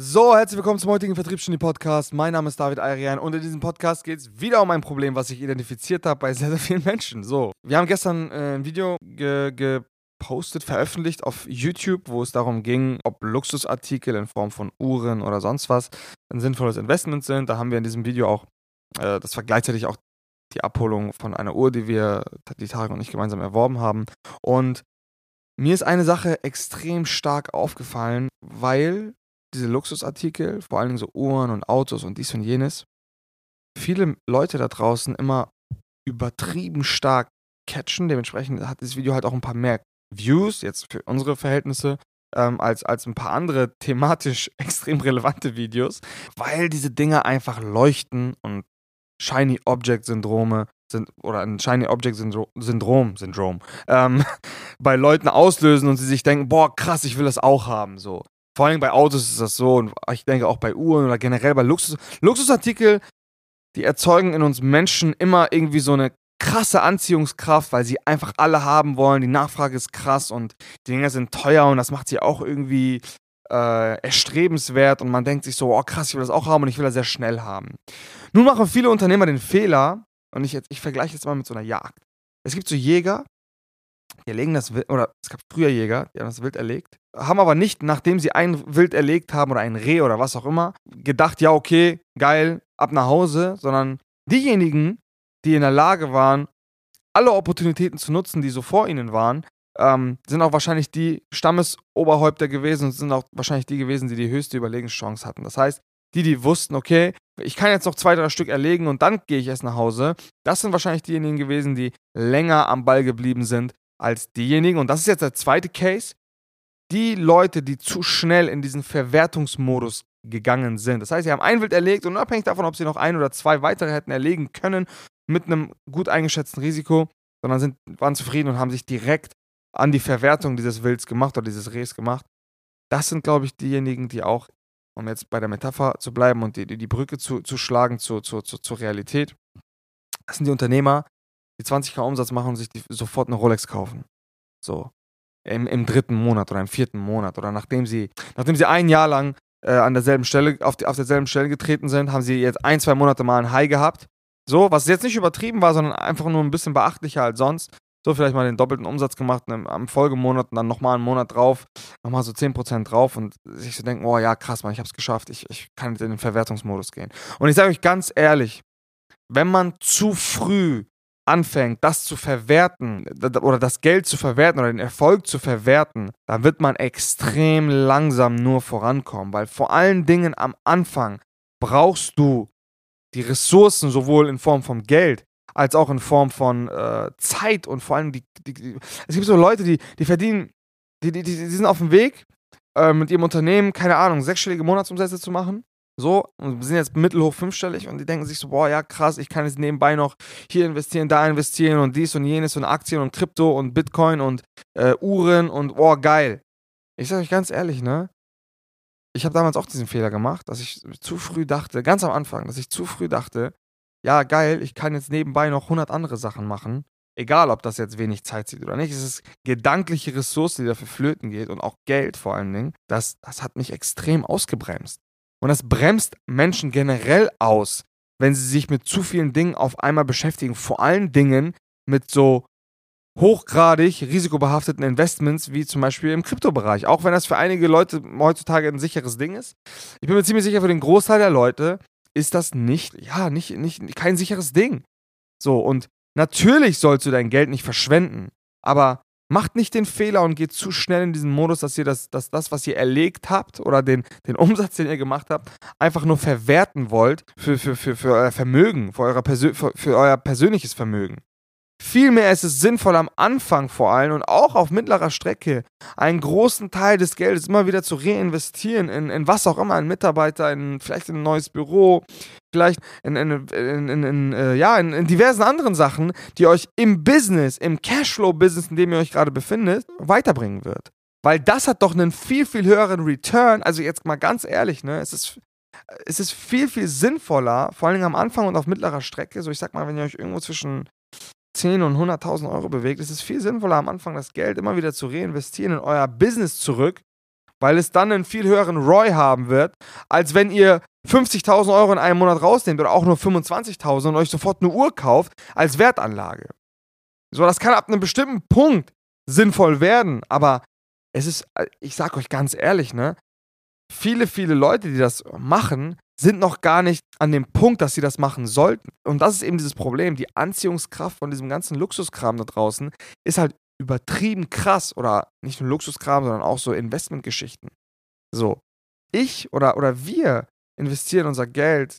So, herzlich willkommen zum heutigen Vertriebsgenie Podcast. Mein Name ist David Ayrian und in diesem Podcast geht es wieder um ein Problem, was ich identifiziert habe bei sehr, sehr vielen Menschen. So, wir haben gestern äh, ein Video gepostet, veröffentlicht auf YouTube, wo es darum ging, ob Luxusartikel in Form von Uhren oder sonst was ein sinnvolles Investment sind. Da haben wir in diesem Video auch, äh, das war gleichzeitig auch die Abholung von einer Uhr, die wir, die Tarek und ich gemeinsam erworben haben. Und mir ist eine Sache extrem stark aufgefallen, weil diese Luxusartikel, vor allem so Uhren und Autos und dies und jenes, viele Leute da draußen immer übertrieben stark catchen. Dementsprechend hat das Video halt auch ein paar mehr Views, jetzt für unsere Verhältnisse, ähm, als, als ein paar andere thematisch extrem relevante Videos, weil diese Dinge einfach leuchten und Shiny Object Syndrome sind oder ein Shiny Object Syndrom, Syndrom, Syndrom ähm, bei Leuten auslösen und sie sich denken, boah, krass, ich will das auch haben. So. Vor allem bei Autos ist das so und ich denke auch bei Uhren oder generell bei Luxus. Luxusartikel, die erzeugen in uns Menschen immer irgendwie so eine krasse Anziehungskraft, weil sie einfach alle haben wollen. Die Nachfrage ist krass und die Dinger sind teuer und das macht sie auch irgendwie äh, erstrebenswert und man denkt sich so, oh krass, ich will das auch haben und ich will das sehr schnell haben. Nun machen viele Unternehmer den Fehler, und ich, ich vergleiche jetzt mal mit so einer Jagd. Es gibt so Jäger, die erlegen das Wild, oder es gab früher Jäger, die haben das Wild erlegt, haben aber nicht, nachdem sie ein Wild erlegt haben oder ein Reh oder was auch immer, gedacht, ja, okay, geil, ab nach Hause, sondern diejenigen, die in der Lage waren, alle Opportunitäten zu nutzen, die so vor ihnen waren, ähm, sind auch wahrscheinlich die Stammesoberhäupter gewesen und sind auch wahrscheinlich die gewesen, die die höchste Überlegenschance hatten. Das heißt, die, die wussten, okay, ich kann jetzt noch zwei, drei Stück erlegen und dann gehe ich erst nach Hause, das sind wahrscheinlich diejenigen gewesen, die länger am Ball geblieben sind als diejenigen. Und das ist jetzt der zweite Case. Die Leute, die zu schnell in diesen Verwertungsmodus gegangen sind. Das heißt, sie haben ein Wild erlegt und unabhängig davon, ob sie noch ein oder zwei weitere hätten erlegen können, mit einem gut eingeschätzten Risiko, sondern sind, waren zufrieden und haben sich direkt an die Verwertung dieses Wilds gemacht oder dieses Rehs gemacht. Das sind, glaube ich, diejenigen, die auch, um jetzt bei der Metapher zu bleiben und die, die Brücke zu, zu schlagen zur, zur, zur, zur Realität, das sind die Unternehmer, die 20k Umsatz machen und sich die, sofort eine Rolex kaufen. So. Im, Im dritten Monat oder im vierten Monat oder nachdem sie, nachdem sie ein Jahr lang äh, an derselben Stelle, auf, die, auf derselben Stelle getreten sind, haben sie jetzt ein, zwei Monate mal ein High gehabt. So, was jetzt nicht übertrieben war, sondern einfach nur ein bisschen beachtlicher als sonst. So, vielleicht mal den doppelten Umsatz gemacht im, am Folgemonat und dann nochmal einen Monat drauf, nochmal so 10% drauf und sich so denken, oh ja, krass, man, ich hab's geschafft, ich, ich kann jetzt in den Verwertungsmodus gehen. Und ich sage euch ganz ehrlich, wenn man zu früh anfängt, das zu verwerten oder das Geld zu verwerten oder den Erfolg zu verwerten, dann wird man extrem langsam nur vorankommen, weil vor allen Dingen am Anfang brauchst du die Ressourcen sowohl in Form von Geld als auch in Form von äh, Zeit und vor allem die, die, die, es gibt so Leute, die, die verdienen, die, die, die sind auf dem Weg äh, mit ihrem Unternehmen, keine Ahnung, sechsstellige Monatsumsätze zu machen so, und sind jetzt mittelhoch fünfstellig und die denken sich so, boah, ja krass, ich kann jetzt nebenbei noch hier investieren, da investieren und dies und jenes und Aktien und Krypto und Bitcoin und äh, Uhren und boah, geil. Ich sage euch ganz ehrlich, ne? Ich habe damals auch diesen Fehler gemacht, dass ich zu früh dachte, ganz am Anfang, dass ich zu früh dachte, ja geil, ich kann jetzt nebenbei noch 100 andere Sachen machen. Egal, ob das jetzt wenig Zeit zieht oder nicht, es ist gedankliche Ressource, die dafür flöten geht und auch Geld vor allen Dingen. Das, das hat mich extrem ausgebremst. Und das bremst Menschen generell aus, wenn sie sich mit zu vielen Dingen auf einmal beschäftigen. Vor allen Dingen mit so hochgradig risikobehafteten Investments, wie zum Beispiel im Kryptobereich. Auch wenn das für einige Leute heutzutage ein sicheres Ding ist. Ich bin mir ziemlich sicher, für den Großteil der Leute ist das nicht, ja, nicht, nicht, kein sicheres Ding. So, und natürlich sollst du dein Geld nicht verschwenden. Aber Macht nicht den Fehler und geht zu schnell in diesen Modus, dass ihr das, dass das was ihr erlegt habt oder den, den Umsatz, den ihr gemacht habt, einfach nur verwerten wollt für, für, für, für euer Vermögen, für, euer Persö für, für euer persönliches Vermögen. Vielmehr ist es sinnvoll, am Anfang vor allem und auch auf mittlerer Strecke einen großen Teil des Geldes immer wieder zu reinvestieren in, in was auch immer, in Mitarbeiter, in vielleicht in ein neues Büro, vielleicht in, in, in, in äh, ja, in, diversen anderen Sachen, die euch im Business, im Cashflow-Business, in dem ihr euch gerade befindet, weiterbringen wird. Weil das hat doch einen viel, viel höheren Return. Also jetzt mal ganz ehrlich, ne, es ist es ist viel, viel sinnvoller, vor allem am Anfang und auf mittlerer Strecke. So, ich sag mal, wenn ihr euch irgendwo zwischen 10 und 100.000 Euro bewegt, ist es viel sinnvoller am Anfang das Geld immer wieder zu reinvestieren in euer Business zurück, weil es dann einen viel höheren ROI haben wird, als wenn ihr 50.000 Euro in einem Monat rausnehmt oder auch nur 25.000 und euch sofort eine Uhr kauft als Wertanlage. So, das kann ab einem bestimmten Punkt sinnvoll werden, aber es ist, äh, ich sag euch ganz ehrlich, ne, viele, viele Leute, die das machen, sind noch gar nicht an dem Punkt, dass sie das machen sollten. Und das ist eben dieses Problem. Die Anziehungskraft von diesem ganzen Luxuskram da draußen ist halt übertrieben krass. Oder nicht nur Luxuskram, sondern auch so Investmentgeschichten. So, ich oder, oder wir investieren unser Geld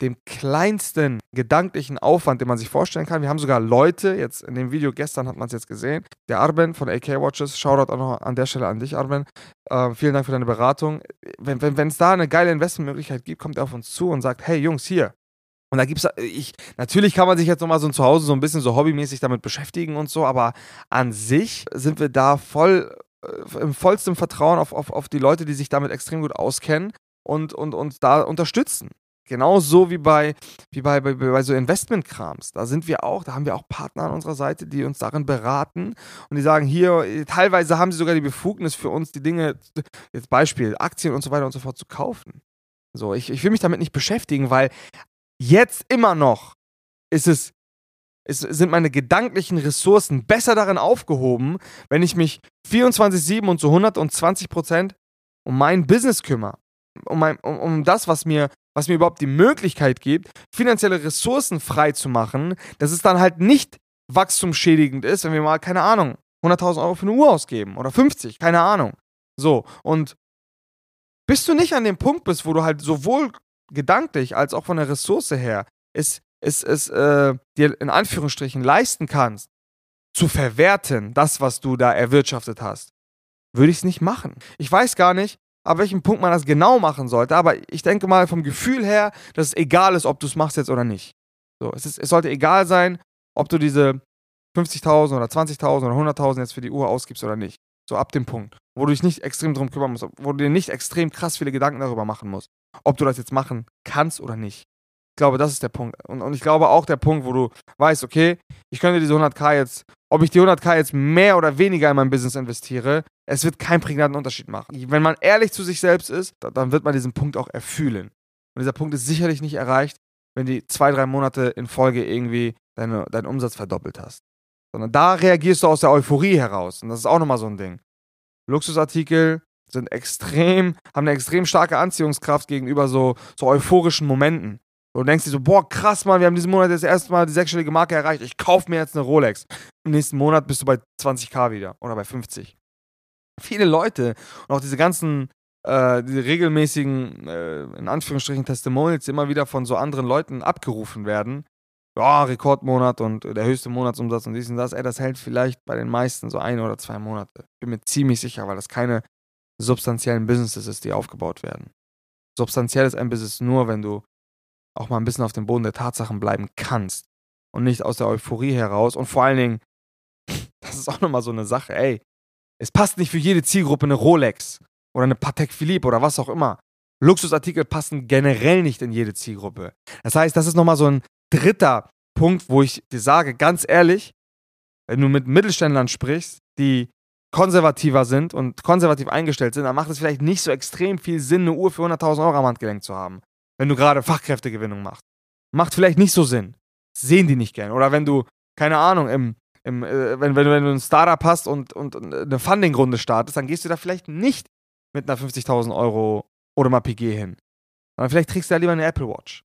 dem kleinsten gedanklichen Aufwand, den man sich vorstellen kann. Wir haben sogar Leute, jetzt in dem Video gestern hat man es jetzt gesehen, der Arben von AK Watches, Shoutout auch noch an der Stelle an dich, Arben. Äh, vielen Dank für deine Beratung. Wenn es da eine geile Investmentmöglichkeit gibt, kommt er auf uns zu und sagt, hey Jungs, hier. Und da gibt es, ich, natürlich kann man sich jetzt nochmal so zu Hause so ein bisschen so hobbymäßig damit beschäftigen und so, aber an sich sind wir da voll äh, im vollsten Vertrauen auf, auf, auf die Leute, die sich damit extrem gut auskennen und, und, und da unterstützen. Genauso wie bei, wie bei, bei, bei so Investmentkrams. Da sind wir auch, da haben wir auch Partner an unserer Seite, die uns darin beraten und die sagen, hier, teilweise haben sie sogar die Befugnis für uns, die Dinge, jetzt Beispiel, Aktien und so weiter und so fort zu kaufen. So, ich, ich will mich damit nicht beschäftigen, weil jetzt immer noch ist es, es sind meine gedanklichen Ressourcen besser darin aufgehoben, wenn ich mich 24-7 und zu 120 Prozent um mein Business kümmere. Um, mein, um, um das, was mir was mir überhaupt die Möglichkeit gibt, finanzielle Ressourcen frei zu machen, dass es dann halt nicht wachstumsschädigend ist, wenn wir mal, keine Ahnung, 100.000 Euro für eine Uhr ausgeben oder 50, keine Ahnung. So, und bis du nicht an dem Punkt bist, wo du halt sowohl gedanklich als auch von der Ressource her es, es, es äh, dir in Anführungsstrichen leisten kannst, zu verwerten, das, was du da erwirtschaftet hast, würde ich es nicht machen. Ich weiß gar nicht, ab welchem Punkt man das genau machen sollte. Aber ich denke mal vom Gefühl her, dass es egal ist, ob du es machst jetzt oder nicht. So, es, ist, es sollte egal sein, ob du diese 50.000 oder 20.000 oder 100.000 jetzt für die Uhr ausgibst oder nicht. So ab dem Punkt, wo du dich nicht extrem drum kümmern musst, wo du dir nicht extrem krass viele Gedanken darüber machen musst, ob du das jetzt machen kannst oder nicht. Ich glaube, das ist der Punkt. Und, und ich glaube auch der Punkt, wo du weißt, okay, ich könnte diese 100k jetzt, ob ich die 100k jetzt mehr oder weniger in mein Business investiere, es wird keinen prägnanten Unterschied machen. Wenn man ehrlich zu sich selbst ist, dann wird man diesen Punkt auch erfühlen. Und dieser Punkt ist sicherlich nicht erreicht, wenn du zwei, drei Monate in Folge irgendwie deine, deinen Umsatz verdoppelt hast. Sondern da reagierst du aus der Euphorie heraus. Und das ist auch nochmal so ein Ding. Luxusartikel sind extrem, haben eine extrem starke Anziehungskraft gegenüber so, so euphorischen Momenten. Und du denkst dir so, boah, krass, Mann, wir haben diesen Monat das erste Mal die sechsstellige Marke erreicht. Ich kaufe mir jetzt eine Rolex. Im nächsten Monat bist du bei 20k wieder oder bei 50 viele Leute und auch diese ganzen, äh, diese regelmäßigen, äh, in Anführungsstrichen, Testimonials, die immer wieder von so anderen Leuten abgerufen werden. Ja, Rekordmonat und der höchste Monatsumsatz und dies und das. Ey, das hält vielleicht bei den meisten so ein oder zwei Monate. Bin mir ziemlich sicher, weil das keine substanziellen Businesses ist, die aufgebaut werden. Substanziell ist ein Business nur, wenn du auch mal ein bisschen auf dem Boden der Tatsachen bleiben kannst und nicht aus der Euphorie heraus. Und vor allen Dingen, das ist auch nochmal so eine Sache, ey, es passt nicht für jede Zielgruppe eine Rolex oder eine Patek Philippe oder was auch immer. Luxusartikel passen generell nicht in jede Zielgruppe. Das heißt, das ist nochmal so ein dritter Punkt, wo ich dir sage, ganz ehrlich, wenn du mit Mittelständlern sprichst, die konservativer sind und konservativ eingestellt sind, dann macht es vielleicht nicht so extrem viel Sinn, eine Uhr für 100.000 Euro am Handgelenk zu haben, wenn du gerade Fachkräftegewinnung machst. Macht vielleicht nicht so Sinn. sehen die nicht gern. Oder wenn du, keine Ahnung, im im, äh, wenn, wenn, wenn du ein Startup hast und, und eine Funding-Runde startest, dann gehst du da vielleicht nicht mit einer 50.000 Euro oder mal PG hin. Sondern vielleicht trägst du da lieber eine Apple Watch.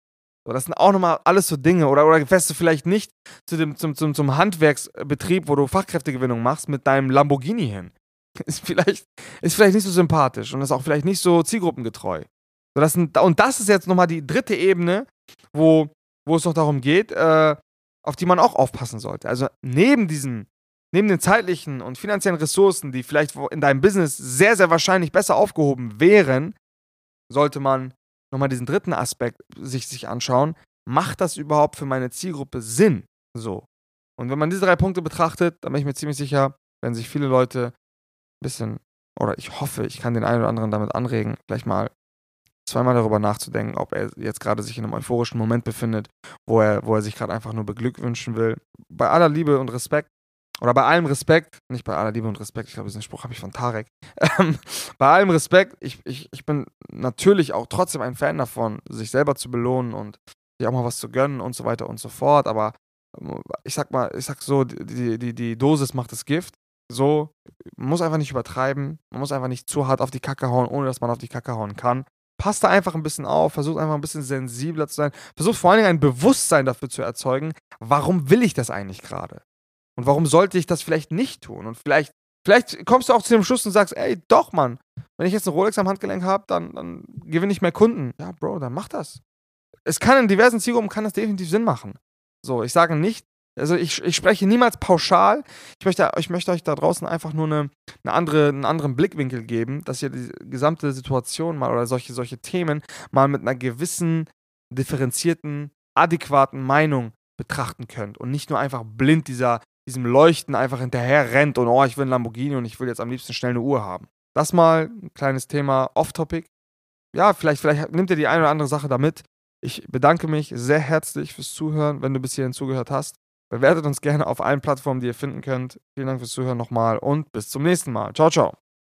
So, das sind auch nochmal alles so Dinge. Oder, oder fährst du vielleicht nicht zu dem, zum, zum, zum Handwerksbetrieb, wo du Fachkräftegewinnung machst, mit deinem Lamborghini hin. Ist vielleicht, ist vielleicht nicht so sympathisch und ist auch vielleicht nicht so zielgruppengetreu. So, das sind, und das ist jetzt nochmal die dritte Ebene, wo, wo es noch darum geht, äh, auf die man auch aufpassen sollte. Also neben diesen, neben den zeitlichen und finanziellen Ressourcen, die vielleicht in deinem Business sehr, sehr wahrscheinlich besser aufgehoben wären, sollte man nochmal diesen dritten Aspekt sich, sich anschauen. Macht das überhaupt für meine Zielgruppe Sinn? So. Und wenn man diese drei Punkte betrachtet, dann bin ich mir ziemlich sicher, wenn sich viele Leute ein bisschen, oder ich hoffe, ich kann den einen oder anderen damit anregen, gleich mal zweimal darüber nachzudenken, ob er jetzt gerade sich in einem euphorischen Moment befindet, wo er, wo er sich gerade einfach nur beglückwünschen will. Bei aller Liebe und Respekt, oder bei allem Respekt, nicht bei aller Liebe und Respekt, ich glaube, diesen Spruch habe ich von Tarek. Ähm, bei allem Respekt, ich, ich, ich bin natürlich auch trotzdem ein Fan davon, sich selber zu belohnen und sich auch mal was zu gönnen und so weiter und so fort. Aber ähm, ich sag mal, ich sag so, die, die, die Dosis macht das Gift. So, man muss einfach nicht übertreiben, man muss einfach nicht zu hart auf die Kacke hauen, ohne dass man auf die Kacke hauen kann. Passt da einfach ein bisschen auf, versucht einfach ein bisschen sensibler zu sein, versucht vor allen Dingen ein Bewusstsein dafür zu erzeugen, warum will ich das eigentlich gerade? Und warum sollte ich das vielleicht nicht tun? Und vielleicht, vielleicht kommst du auch zu dem Schluss und sagst, ey, doch, Mann, wenn ich jetzt eine Rolex am Handgelenk habe, dann, dann gewinne ich mehr Kunden. Ja, Bro, dann mach das. Es kann in diversen Zielgruppen kann das definitiv Sinn machen. So, ich sage nicht, also ich, ich spreche niemals pauschal. Ich möchte, ich möchte euch da draußen einfach nur eine, eine andere, einen anderen Blickwinkel geben, dass ihr die gesamte Situation mal oder solche, solche Themen mal mit einer gewissen, differenzierten, adäquaten Meinung betrachten könnt und nicht nur einfach blind dieser, diesem Leuchten einfach hinterher rennt und oh, ich will ein Lamborghini und ich will jetzt am liebsten schnell eine Uhr haben. Das mal ein kleines Thema off-topic. Ja, vielleicht, vielleicht nimmt ihr die eine oder andere Sache damit. Ich bedanke mich sehr herzlich fürs Zuhören, wenn du bis hierhin zugehört hast. Bewertet uns gerne auf allen Plattformen, die ihr finden könnt. Vielen Dank fürs Zuhören nochmal und bis zum nächsten Mal. Ciao, ciao.